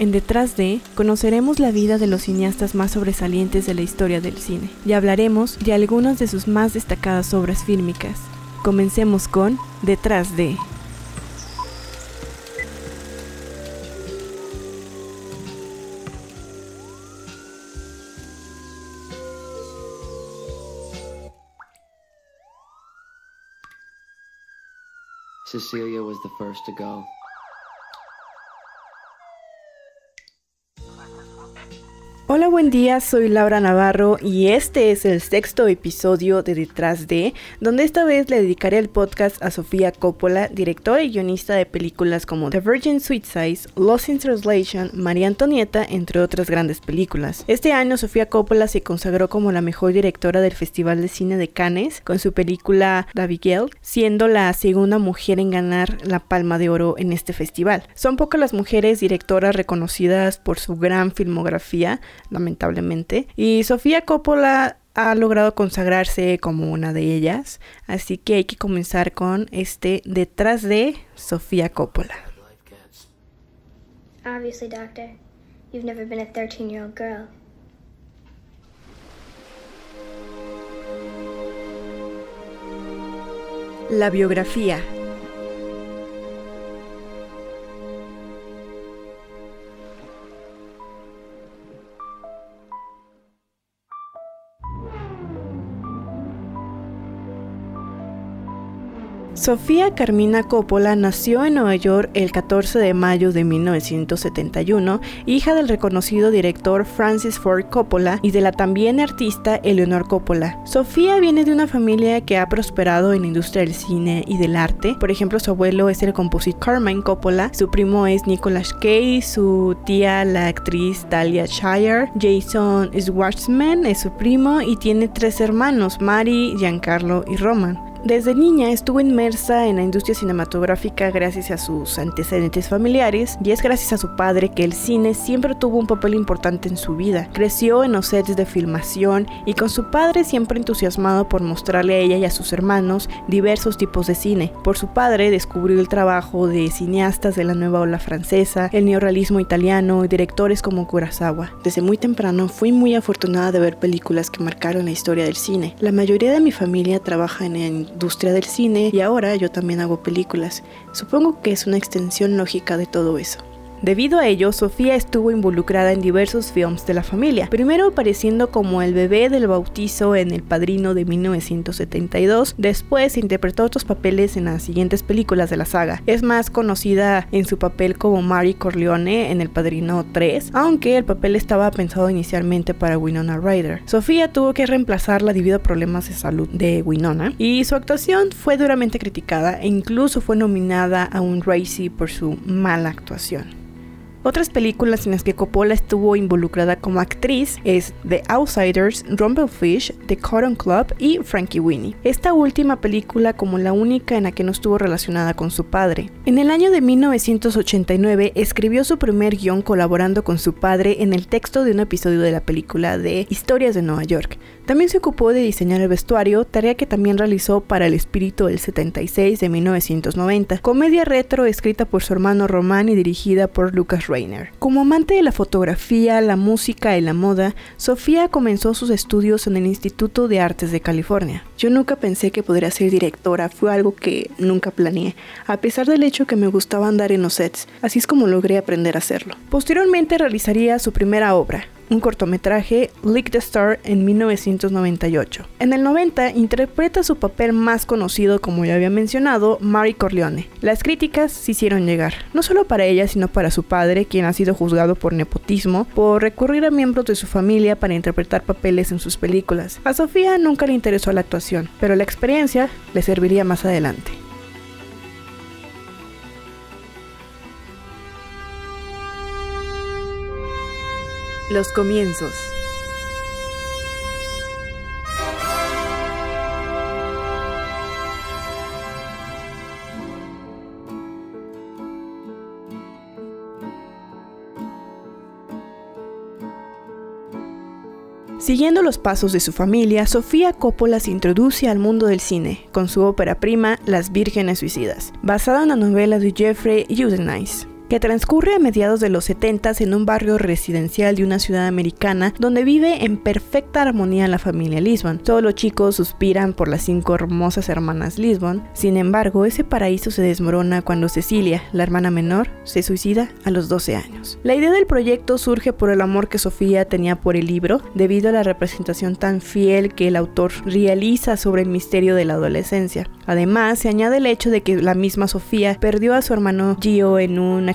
En Detrás de, conoceremos la vida de los cineastas más sobresalientes de la historia del cine y hablaremos de algunas de sus más destacadas obras fílmicas. Comencemos con Detrás de. Cecilia was the first to go. Hola, buen día, soy Laura Navarro y este es el sexto episodio de Detrás de, donde esta vez le dedicaré el podcast a Sofía Coppola, directora y guionista de películas como The Virgin Size, Lost in Translation, María Antonieta, entre otras grandes películas. Este año Sofía Coppola se consagró como la mejor directora del Festival de Cine de Cannes con su película Abigail, siendo la segunda mujer en ganar la Palma de Oro en este festival. Son pocas las mujeres directoras reconocidas por su gran filmografía, lamentablemente. Y Sofía Coppola ha logrado consagrarse como una de ellas, así que hay que comenzar con este detrás de Sofía Coppola. Obviously, doctor, you've never been a 13-year-old girl. La biografía Sofía Carmina Coppola nació en Nueva York el 14 de mayo de 1971, hija del reconocido director Francis Ford Coppola y de la también artista Eleanor Coppola. Sofía viene de una familia que ha prosperado en la industria del cine y del arte. Por ejemplo, su abuelo es el compositor Carmine Coppola, su primo es Nicholas Kay, su tía la actriz Talia Shire, Jason Schwartzman es su primo y tiene tres hermanos, Mary, Giancarlo y Roman. Desde niña estuvo inmersa en la industria cinematográfica gracias a sus antecedentes familiares y es gracias a su padre que el cine siempre tuvo un papel importante en su vida. Creció en los sets de filmación y con su padre siempre entusiasmado por mostrarle a ella y a sus hermanos diversos tipos de cine. Por su padre descubrió el trabajo de cineastas de la nueva ola francesa, el neorrealismo italiano y directores como Kurosawa. Desde muy temprano fui muy afortunada de ver películas que marcaron la historia del cine. La mayoría de mi familia trabaja en el industria del cine y ahora yo también hago películas. Supongo que es una extensión lógica de todo eso. Debido a ello, Sofía estuvo involucrada en diversos films de la familia, primero apareciendo como el bebé del bautizo en El Padrino de 1972, después interpretó otros papeles en las siguientes películas de la saga. Es más conocida en su papel como Mary Corleone en El Padrino 3, aunque el papel estaba pensado inicialmente para Winona Ryder. Sofía tuvo que reemplazarla debido a problemas de salud de Winona y su actuación fue duramente criticada e incluso fue nominada a un Razzie por su mala actuación. Otras películas en las que Coppola estuvo involucrada como actriz es The Outsiders, Rumblefish, The Cotton Club y Frankie Winnie. Esta última película como la única en la que no estuvo relacionada con su padre. En el año de 1989 escribió su primer guion colaborando con su padre en el texto de un episodio de la película de Historias de Nueva York. También se ocupó de diseñar el vestuario, tarea que también realizó para El Espíritu del 76 de 1990, comedia retro escrita por su hermano Román y dirigida por Lucas Rainer. Como amante de la fotografía, la música y la moda, Sofía comenzó sus estudios en el Instituto de Artes de California. Yo nunca pensé que podría ser directora, fue algo que nunca planeé, a pesar del hecho que me gustaba andar en los sets, así es como logré aprender a hacerlo. Posteriormente realizaría su primera obra, un cortometraje, Lick the Star, en 1998. En el 90 interpreta su papel más conocido, como ya había mencionado, Mary Corleone. Las críticas se hicieron llegar, no solo para ella, sino para su padre, quien ha sido juzgado por nepotismo, por recurrir a miembros de su familia para interpretar papeles en sus películas. A Sofía nunca le interesó la actuación, pero la experiencia le serviría más adelante. Los comienzos. Siguiendo los pasos de su familia, Sofía Coppola se introduce al mundo del cine con su ópera prima Las Vírgenes Suicidas, basada en la novela de Jeffrey Eugenides. Que transcurre a mediados de los 70 en un barrio residencial de una ciudad americana donde vive en perfecta armonía la familia Lisbon. Todos los chicos suspiran por las cinco hermosas hermanas Lisbon, sin embargo, ese paraíso se desmorona cuando Cecilia, la hermana menor, se suicida a los 12 años. La idea del proyecto surge por el amor que Sofía tenía por el libro, debido a la representación tan fiel que el autor realiza sobre el misterio de la adolescencia. Además, se añade el hecho de que la misma Sofía perdió a su hermano Gio en un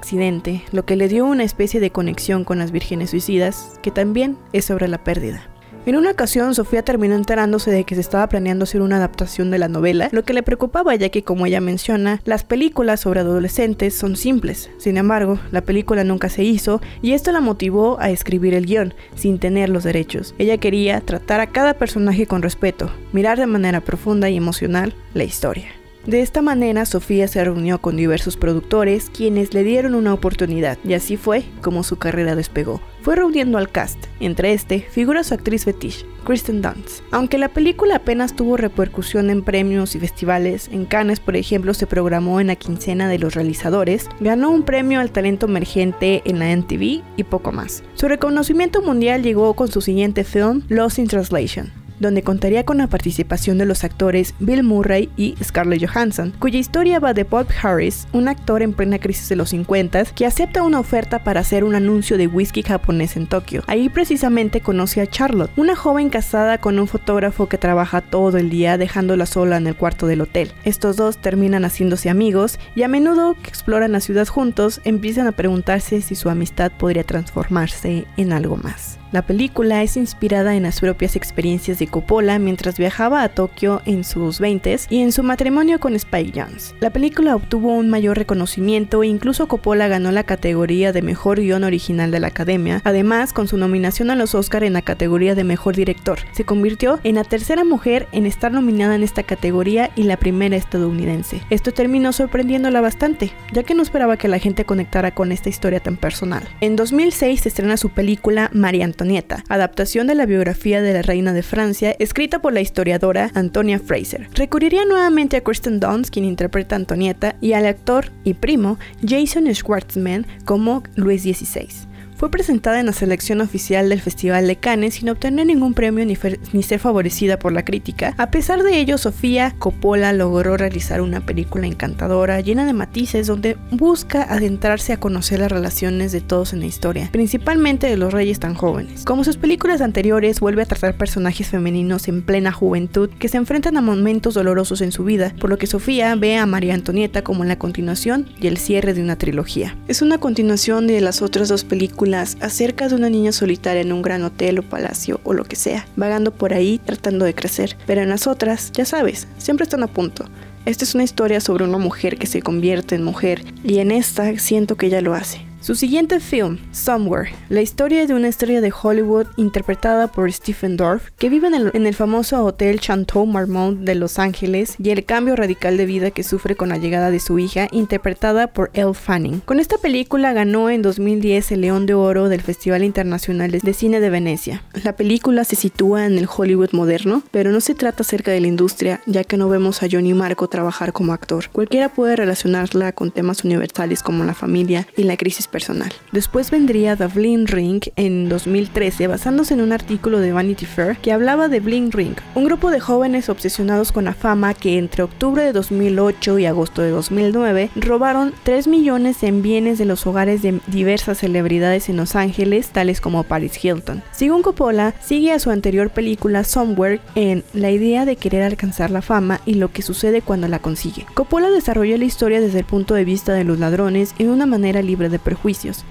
lo que le dio una especie de conexión con las vírgenes suicidas, que también es sobre la pérdida. En una ocasión, Sofía terminó enterándose de que se estaba planeando hacer una adaptación de la novela, lo que le preocupaba ya que, como ella menciona, las películas sobre adolescentes son simples. Sin embargo, la película nunca se hizo y esto la motivó a escribir el guion, sin tener los derechos. Ella quería tratar a cada personaje con respeto, mirar de manera profunda y emocional la historia. De esta manera, Sofía se reunió con diversos productores quienes le dieron una oportunidad y así fue como su carrera despegó. Fue reuniendo al cast, entre este figura su actriz fetiche, Kristen Dunst. Aunque la película apenas tuvo repercusión en premios y festivales, en Cannes por ejemplo se programó en la quincena de los realizadores, ganó un premio al talento emergente en la MTV y poco más. Su reconocimiento mundial llegó con su siguiente film, Lost in Translation donde contaría con la participación de los actores Bill Murray y Scarlett Johansson, cuya historia va de Bob Harris, un actor en plena crisis de los 50 que acepta una oferta para hacer un anuncio de whisky japonés en Tokio. Ahí precisamente conoce a Charlotte, una joven casada con un fotógrafo que trabaja todo el día dejándola sola en el cuarto del hotel. Estos dos terminan haciéndose amigos y a menudo que exploran la ciudad juntos empiezan a preguntarse si su amistad podría transformarse en algo más. La película es inspirada en las propias experiencias de Coppola mientras viajaba a Tokio en sus 20s y en su matrimonio con Spike Jones. La película obtuvo un mayor reconocimiento e incluso Coppola ganó la categoría de mejor guion original de la Academia. Además, con su nominación a los Oscar en la categoría de mejor director, se convirtió en la tercera mujer en estar nominada en esta categoría y la primera estadounidense. Esto terminó sorprendiéndola bastante, ya que no esperaba que la gente conectara con esta historia tan personal. En 2006 se estrena su película María Antonia Adaptación de la biografía de la reina de Francia, escrita por la historiadora Antonia Fraser. Recurriría nuevamente a Kristen Dunst, quien interpreta a Antonieta, y al actor y primo Jason Schwartzman como Luis XVI. Fue presentada en la selección oficial del Festival de Cannes sin obtener ningún premio ni, ser favorecida por la crítica. A pesar de ello, Sofía Coppola logró realizar una película encantadora, llena de matices, donde busca adentrarse a conocer las relaciones de todos en la historia, principalmente de los reyes tan jóvenes. Como sus películas anteriores, vuelve a tratar personajes femeninos en plena juventud que se enfrentan a momentos dolorosos en su vida, por lo que Sofía ve a María Antonieta como la continuación y el cierre de una trilogía. Es una continuación de las otras dos películas acerca de una niña solitaria en un gran hotel o palacio o lo que sea, vagando por ahí tratando de crecer. Pero en las otras, ya sabes, siempre están a punto. Esta es una historia sobre una mujer que se convierte en mujer y en esta siento que ella lo hace. Su siguiente film, Somewhere, la historia de una estrella de Hollywood interpretada por Stephen Dorff, que vive en el, famoso Hotel Chanteau Marmont de Los Ángeles y el cambio radical de vida que sufre con la llegada de su hija, interpretada por Elle Fanning. Con esta película ganó en 2010 el León de Oro del Festival Internacional de Cine de Venecia. La película se sitúa en el Hollywood moderno, pero no se trata acerca de la industria, ya que no vemos a Johnny Marco trabajar como actor. Cualquiera puede relacionarla con temas universales como la familia y la crisis personal. Después vendría The Bling Ring en 2013, basándose en un artículo de Vanity Fair que hablaba de Bling Ring, un grupo de jóvenes obsesionados con la fama que entre octubre de 2008 y agosto de 2009 robaron 3 millones en bienes de los hogares de diversas celebridades en Los Ángeles, tales como Paris Hilton. Según Coppola, sigue a su anterior película Somewhere en la idea de querer alcanzar la fama y lo que sucede cuando la consigue. Coppola desarrolló la historia desde el punto de vista de los ladrones en una manera libre de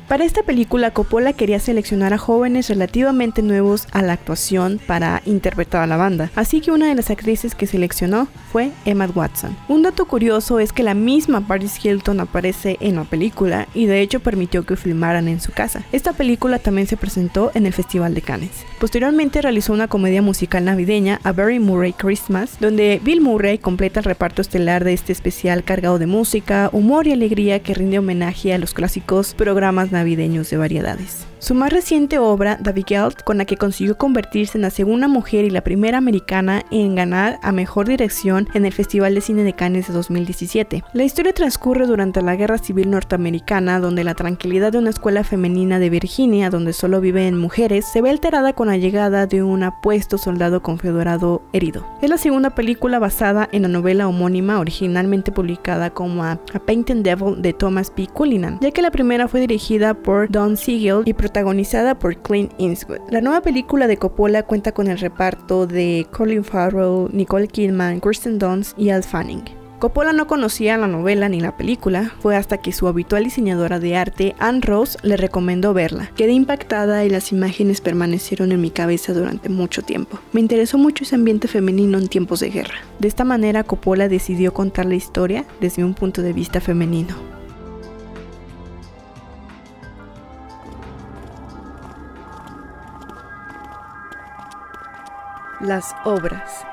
para esta película, Coppola quería seleccionar a jóvenes relativamente nuevos a la actuación para interpretar a la banda, así que una de las actrices que seleccionó fue Emma Watson. Un dato curioso es que la misma Paris Hilton aparece en la película y de hecho permitió que filmaran en su casa. Esta película también se presentó en el Festival de Cannes. Posteriormente realizó una comedia musical navideña, A Very Murray Christmas, donde Bill Murray completa el reparto estelar de este especial cargado de música, humor y alegría que rinde homenaje a los clásicos programas navideños de variedades. Su más reciente obra, David Geld, con la que consiguió convertirse en la segunda mujer y la primera americana en ganar a Mejor Dirección en el Festival de Cine de Cannes de 2017. La historia transcurre durante la Guerra Civil Norteamericana, donde la tranquilidad de una escuela femenina de Virginia, donde solo viven mujeres, se ve alterada con la llegada de un apuesto soldado confederado herido. Es la segunda película basada en la novela homónima originalmente publicada como A, Painted Devil de Thomas P. Cullinan, ya que la primera fue dirigida por Don Siegel y protagonizada por Clint Eastwood. La nueva película de Coppola cuenta con el reparto de Colin Farrell, Nicole Kidman, Kristen Dunst y Al Fanning. Coppola no conocía la novela ni la película, fue hasta que su habitual diseñadora de arte, Anne Rose, le recomendó verla. Quedé impactada y las imágenes permanecieron en mi cabeza durante mucho tiempo. Me interesó mucho ese ambiente femenino en tiempos de guerra. De esta manera, Coppola decidió contar la historia desde un punto de vista femenino. Las obras.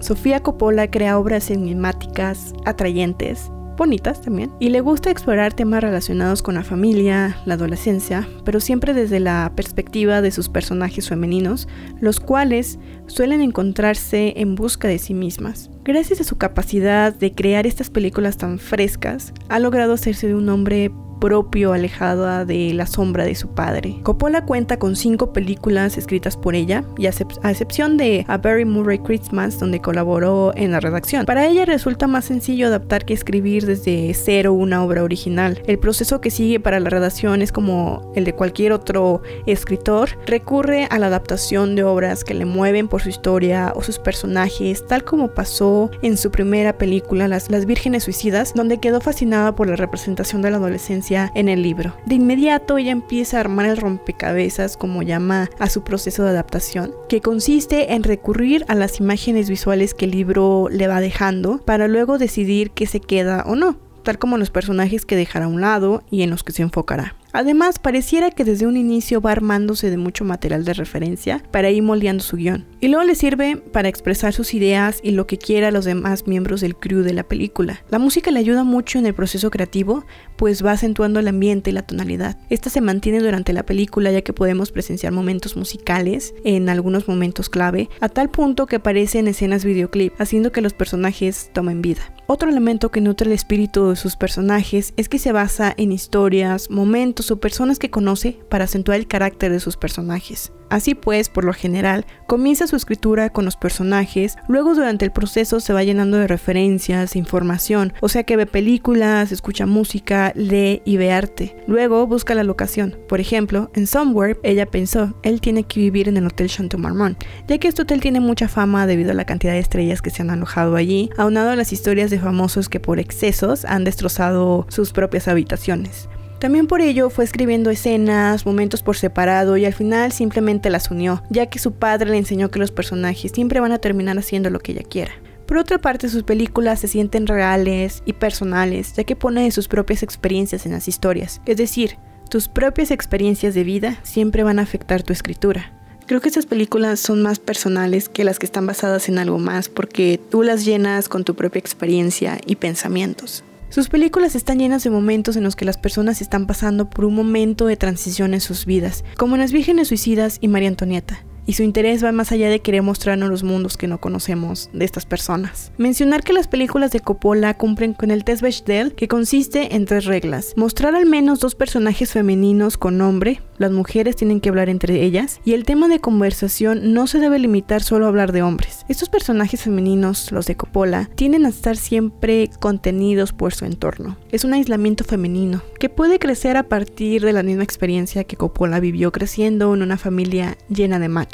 Sofía Coppola crea obras enigmáticas, atrayentes, bonitas también, y le gusta explorar temas relacionados con la familia, la adolescencia, pero siempre desde la perspectiva de sus personajes femeninos, los cuales suelen encontrarse en busca de sí mismas. Gracias a su capacidad de crear estas películas tan frescas, ha logrado hacerse de un hombre propio alejada de la sombra de su padre. Coppola cuenta con cinco películas escritas por ella, y a, excepción de A Very Murray Christmas, donde colaboró en la redacción. Para ella resulta más sencillo adaptar que escribir desde cero una obra original. El proceso que sigue para la redacción es como el de cualquier otro escritor. Recurre a la adaptación de obras que le mueven por su historia o sus personajes, tal como pasó en su primera película, Las, Las Vírgenes Suicidas, donde quedó fascinada por la representación de la adolescencia en el libro. De inmediato ella empieza a armar el rompecabezas, como llama a su proceso de adaptación, que consiste en recurrir a las imágenes visuales que el libro le va dejando para luego decidir qué se queda o no, tal como los personajes que dejará a un lado y en los que se enfocará. Además, pareciera que desde un inicio va armándose de mucho material de referencia para ir moldeando su guion. Y luego le sirve para expresar sus ideas y lo que quiera a los demás miembros del crew de la película. La música le ayuda mucho en el proceso creativo, pues va acentuando el ambiente y la tonalidad. Esta se mantiene durante la película ya que podemos presenciar momentos musicales en algunos momentos clave, a tal punto que aparecen escenas videoclip, haciendo que los personajes tomen vida. Otro elemento que nutre el espíritu de sus personajes es que se basa en historias, momentos o personas que conoce para acentuar el carácter de sus personajes. Así pues, por lo general, comienza su escritura con los personajes, luego durante el proceso se va llenando de referencias, información, o sea que ve películas, escucha música, lee y ve arte. Luego busca la locación. Por ejemplo, en Somewhere, ella pensó, él tiene que vivir en el Hotel Chateau Marmont, ya que este hotel tiene mucha fama debido a la cantidad de estrellas que se han alojado allí, aunado a las historias de famosos que por excesos han destrozado sus propias habitaciones. También por ello fue escribiendo escenas, momentos por separado y al final simplemente las unió, ya que su padre le enseñó que los personajes siempre van a terminar haciendo lo que ella quiera. Por otra parte, sus películas se sienten reales y personales, ya que pone sus propias experiencias en las historias. Es decir, tus propias experiencias de vida siempre van a afectar tu escritura. Creo que estas películas son más personales que las que están basadas en algo más porque tú las llenas con tu propia experiencia y pensamientos. Sus películas están llenas de momentos en los que las personas están pasando por un momento de transición en sus vidas, como en Las Vírgenes Suicidas y María Antonieta y su interés va más allá de querer mostrarnos los mundos que no conocemos de estas personas. Mencionar que las películas de Coppola cumplen con el test Bechdel, que consiste en tres reglas. Mostrar al menos dos personajes femeninos con nombre, las mujeres tienen que hablar entre ellas, y el tema de conversación no se debe limitar solo a hablar de hombres. Estos personajes femeninos, los de Coppola, tienden a estar siempre contenidos por su entorno. Es un aislamiento femenino, que puede crecer a partir de la misma experiencia que Coppola vivió creciendo en una familia llena de machos.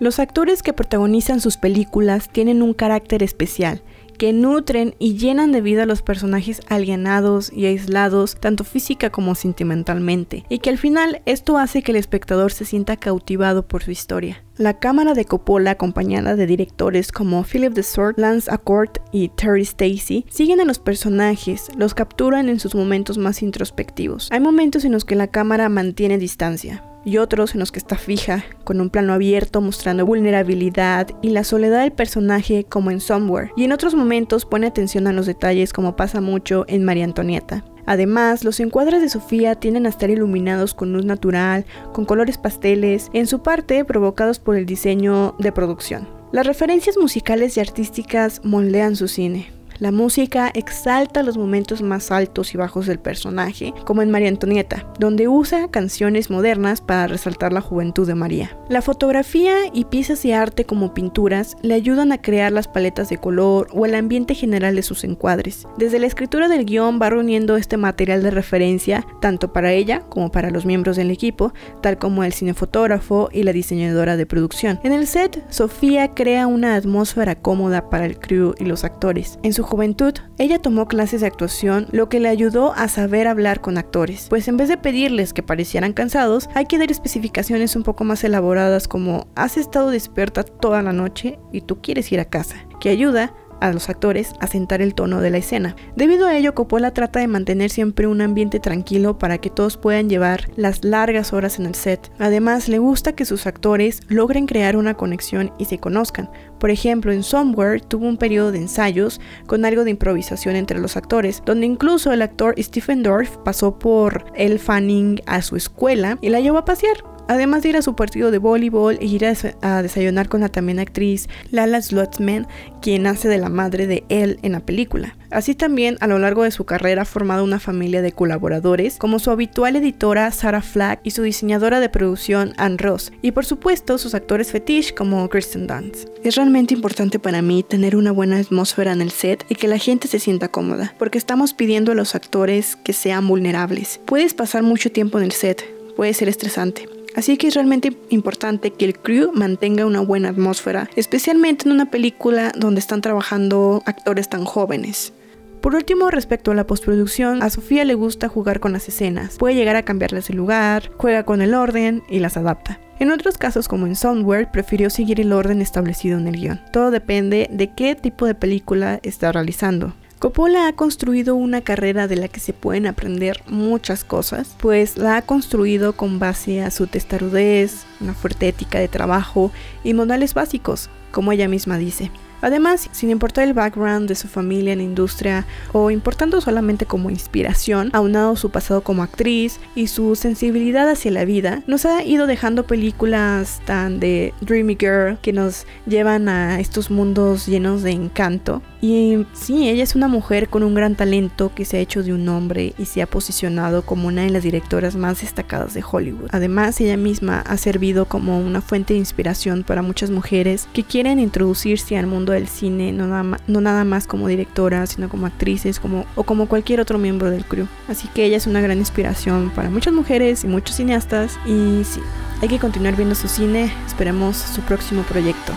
Los actores que protagonizan sus películas tienen un carácter especial que nutren y llenan de vida a los personajes alienados y aislados, tanto física como sentimentalmente, y que al final esto hace que el espectador se sienta cautivado por su historia. La cámara de Coppola, acompañada de directores como Philip de Sword, Lance Accord y Terry Stacy, siguen a los personajes, los capturan en sus momentos más introspectivos. Hay momentos en los que la cámara mantiene distancia, y otros en los que está fija, con un plano abierto mostrando vulnerabilidad y la soledad del personaje como en Somewhere, y en otros momentos pone atención a los detalles como pasa mucho en María Antonieta. Además, los encuadres de Sofía tienden a estar iluminados con luz natural, con colores pasteles, en su parte provocados por el diseño de producción. Las referencias musicales y artísticas moldean su cine. La música exalta los momentos más altos y bajos del personaje, como en María Antonieta, donde usa canciones modernas para resaltar la juventud de María. La fotografía y piezas de arte como pinturas le ayudan a crear las paletas de color o el ambiente general de sus encuadres. Desde la escritura del guion va reuniendo este material de referencia tanto para ella como para los miembros del equipo, tal como el cinefotógrafo y la diseñadora de producción. En el set, Sofía crea una atmósfera cómoda para el crew y los actores. En su juventud, ella tomó clases de actuación, lo que le ayudó a saber hablar con actores, pues en vez de pedirles que parecieran cansados, hay que dar especificaciones un poco más elaboradas como has estado despierta toda la noche y tú quieres ir a casa, que ayuda a los actores a sentar el tono de la escena. Debido a ello, Coppola trata de mantener siempre un ambiente tranquilo para que todos puedan llevar las largas horas en el set. Además, le gusta que sus actores logren crear una conexión y se conozcan. Por ejemplo, en Somewhere tuvo un periodo de ensayos con algo de improvisación entre los actores, donde incluso el actor Stephen Dorff pasó por el Fanning a su escuela y la llevó a pasear. Además de ir a su partido de voleibol e ir a, desayunar con la también actriz Lala Slotsman, quien hace de la madre de él en la película. Así también, a lo largo de su carrera ha formado una familia de colaboradores, como su habitual editora Sarah Flack y su diseñadora de producción Anne Ross, y por supuesto sus actores fetiche como Kristen Dunst. Es realmente importante para mí tener una buena atmósfera en el set y que la gente se sienta cómoda, porque estamos pidiendo a los actores que sean vulnerables. Puedes pasar mucho tiempo en el set, puede ser estresante. Así que es realmente importante que el crew mantenga una buena atmósfera, especialmente en una película donde están trabajando actores tan jóvenes. Por último, respecto a la postproducción, a Sofía le gusta jugar con las escenas. Puede llegar a cambiarles el lugar, juega con el orden y las adapta. En otros casos, como en Soundware, prefirió seguir el orden establecido en el guion. Todo depende de qué tipo de película está realizando. Coppola ha construido una carrera de la que se pueden aprender muchas cosas, pues la ha construido con base a su testarudez, una fuerte ética de trabajo y modales básicos, como ella misma dice. Además, sin importar el background de su familia en industria o importando solamente como inspiración, aunado su pasado como actriz y su sensibilidad hacia la vida, nos ha ido dejando películas tan de Dreamy Girl que nos llevan a estos mundos llenos de encanto. Y sí, ella es una mujer con un gran talento que se ha hecho de un hombre y se ha posicionado como una de las directoras más destacadas de Hollywood. Además, ella misma ha servido como una fuente de inspiración para muchas mujeres que quieren introducirse al mundo del cine, no nada, más, como directora, sino como actrices como, o como cualquier otro miembro del crew. Así que ella es una gran inspiración para muchas mujeres y muchos cineastas. Y sí, hay que continuar viendo su cine. Esperemos su próximo proyecto.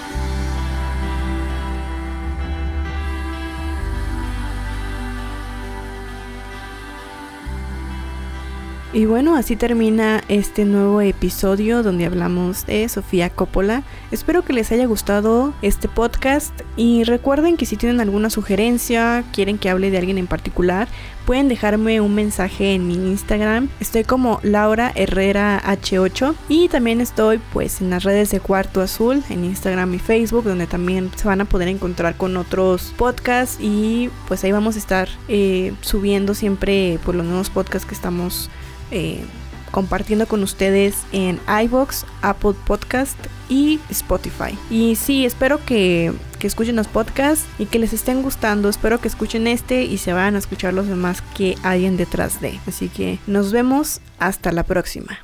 Y bueno, así termina este nuevo episodio donde hablamos de Sofía Coppola. Espero que les haya gustado este podcast y recuerden que si tienen alguna sugerencia, quieren que hable de alguien en particular, pueden dejarme un mensaje en mi Instagram. Estoy como Laura Herrera H8 y también estoy pues en las redes de Cuarto Azul, en Instagram y Facebook, donde también se van a poder encontrar con otros podcasts y pues ahí vamos a estar eh, subiendo siempre por pues, los nuevos podcasts que estamos eh, compartiendo con ustedes en iBox, Apple Podcast y Spotify. Y sí, espero que, que, escuchen los podcasts y que les estén gustando. Espero que escuchen este y se vayan a escuchar los demás que hayan detrás de. Así que nos vemos hasta la próxima.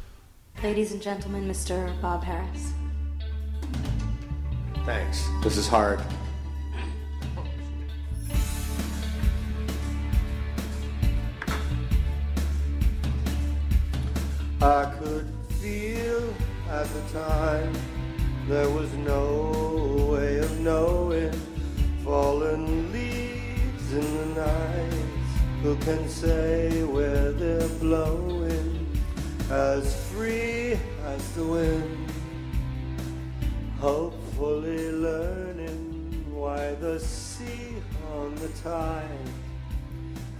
Ladies and gentlemen, Mr. Bob Harris. Thanks. This is hard. I could feel at the time there was no way of knowing fallen leaves in the night. Who can say where they're blowing? As free as the wind. Hopefully learning why the sea on the tide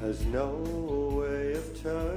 has no way of turning